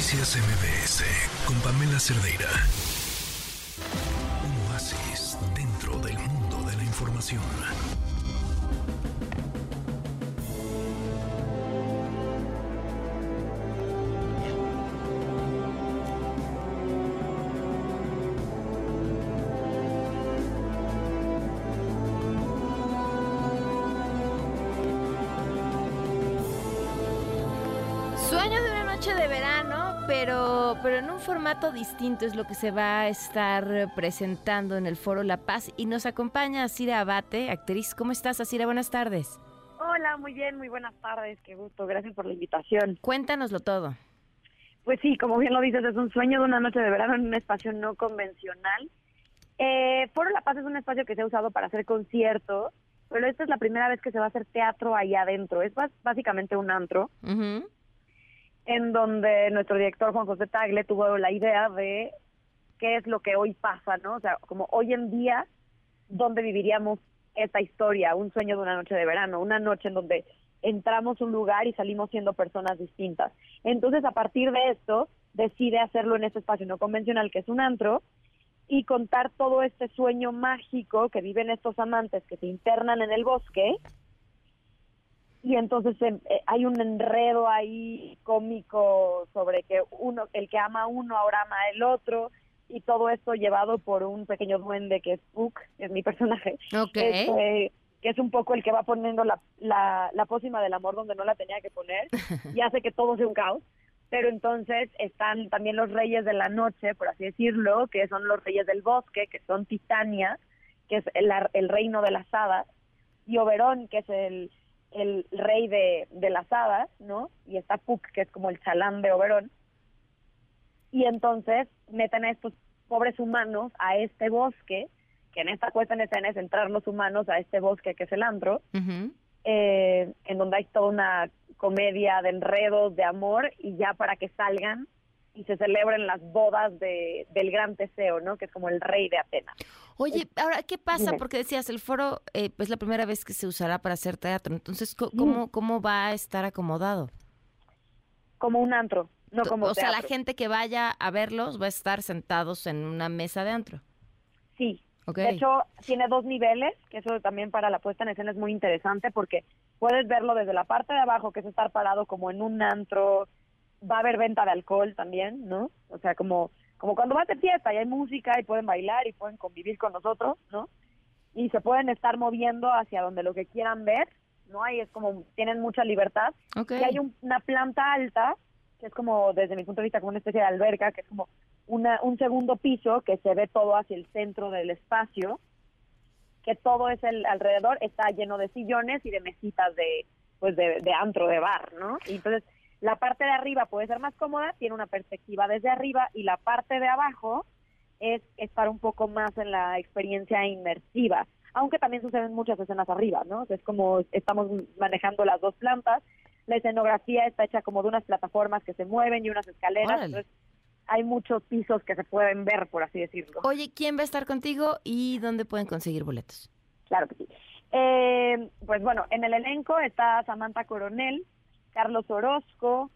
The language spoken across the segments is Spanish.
Noticias MBS con Pamela Cerdeira. Un oasis dentro del mundo de la información. Sueño de noche de verano, pero, pero en un formato distinto es lo que se va a estar presentando en el Foro La Paz. Y nos acompaña Asira Abate, actriz. ¿Cómo estás, Asira? Buenas tardes. Hola, muy bien, muy buenas tardes, qué gusto, gracias por la invitación. Cuéntanoslo todo. Pues sí, como bien lo dices, es un sueño de una noche de verano en un espacio no convencional. Eh, Foro La Paz es un espacio que se ha usado para hacer conciertos, pero esta es la primera vez que se va a hacer teatro ahí adentro. Es básicamente un antro. En donde nuestro director Juan José Tagle tuvo la idea de qué es lo que hoy pasa, ¿no? O sea, como hoy en día, ¿dónde viviríamos esta historia? Un sueño de una noche de verano, una noche en donde entramos a un lugar y salimos siendo personas distintas. Entonces, a partir de esto, decide hacerlo en este espacio no convencional, que es un antro, y contar todo este sueño mágico que viven estos amantes que se internan en el bosque y entonces em, eh, hay un enredo ahí cómico sobre que uno el que ama a uno ahora ama al otro y todo esto llevado por un pequeño duende que es Puck, que es mi personaje, este, que es un poco el que va poniendo la, la, la pócima del amor donde no la tenía que poner y hace que todo sea un caos. Pero entonces están también los reyes de la noche, por así decirlo, que son los reyes del bosque, que son Titania, que es el, el reino de las hadas, y Oberón, que es el, el rey de, de las hadas, ¿no? Y está Puck, que es como el chalán de Oberón. Y entonces meten a estos pobres humanos a este bosque, que en esta puesta en escena es entrar los humanos a este bosque que es el antro, Ujú. eh, en donde hay toda una comedia de enredos, de amor, y ya para que salgan y se celebren las bodas de, del gran Teseo, ¿no? Que es como el rey de Atenas. Oye, ahora, ¿qué pasa? Porque decías, el foro eh, es la primera vez que se usará para hacer teatro. Entonces, co- ¿cómo, ¿cómo va a estar acomodado? Como un antro, no como o sea, la gente que vaya a verlos va a estar sentados en una mesa de antro. Sí. De hecho, tiene dos niveles, que eso también para la puesta en escena es muy interesante porque puedes verlo desde la parte de abajo, que es estar parado como en un antro, va a haber venta de alcohol también, ¿no? O sea, como, como cuando vas de fiesta y hay música y pueden bailar y pueden convivir con nosotros, ¿no? Y se pueden estar moviendo hacia donde lo que quieran ver, ¿no? Ahí es como, tienen mucha libertad. Ok. Y hay un- una planta alta, que es como, desde mi punto de vista, como una especie de alberca, que es como una, un segundo piso que se ve todo hacia el centro del espacio, que todo es el alrededor, está lleno de sillones y de mesitas de, pues de, de antro, de bar, ¿no? Y entonces, la parte de arriba puede ser más cómoda, tiene una perspectiva desde arriba, y la parte de abajo es estar un poco más en la experiencia inmersiva, aunque también suceden muchas escenas arriba, ¿no? O sea, es como estamos manejando las dos plantas, la escenografía está hecha como de unas plataformas que se mueven y unas escaleras, Órale. entonces hay muchos pisos que se pueden ver, por así decirlo. Oye, ¿quién va a estar contigo y dónde pueden conseguir boletos? Claro que sí. Eh, pues bueno, en el elenco está Samantha Coronel, Carlos Orozco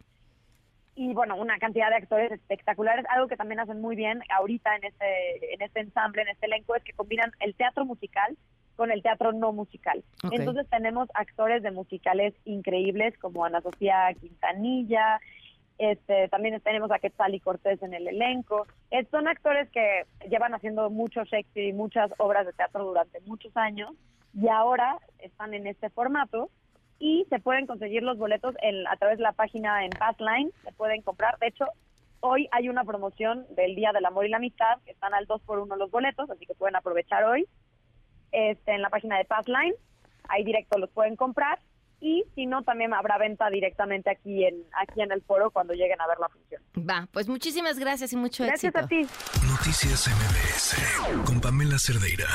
y bueno, una cantidad de actores espectaculares. Algo que también hacen muy bien ahorita en este, en este ensamble, en este elenco, es que combinan el teatro musical con el teatro no musical. Entonces tenemos actores de musicales increíbles como Ana Sofía Quintanilla, este, también tenemos a Quetzal y Cortés en el elenco. Son actores que llevan haciendo mucho Shakespeare y muchas obras de teatro durante muchos años y ahora están en este formato y se pueden conseguir los boletos en- a través de la página en Passline, se pueden comprar. De hecho, hoy hay una promoción del Día del Amor y la Amistad, que están al 2 por 1 los boletos, así que pueden aprovechar hoy este, en la página de Passline, ahí directo los pueden comprar y si no también habrá venta directamente aquí en aquí en el foro cuando lleguen a ver la función. Va, pues muchísimas gracias y mucho Gracias éxito. a ti. Noticias MBS con Pamela Cerdeira.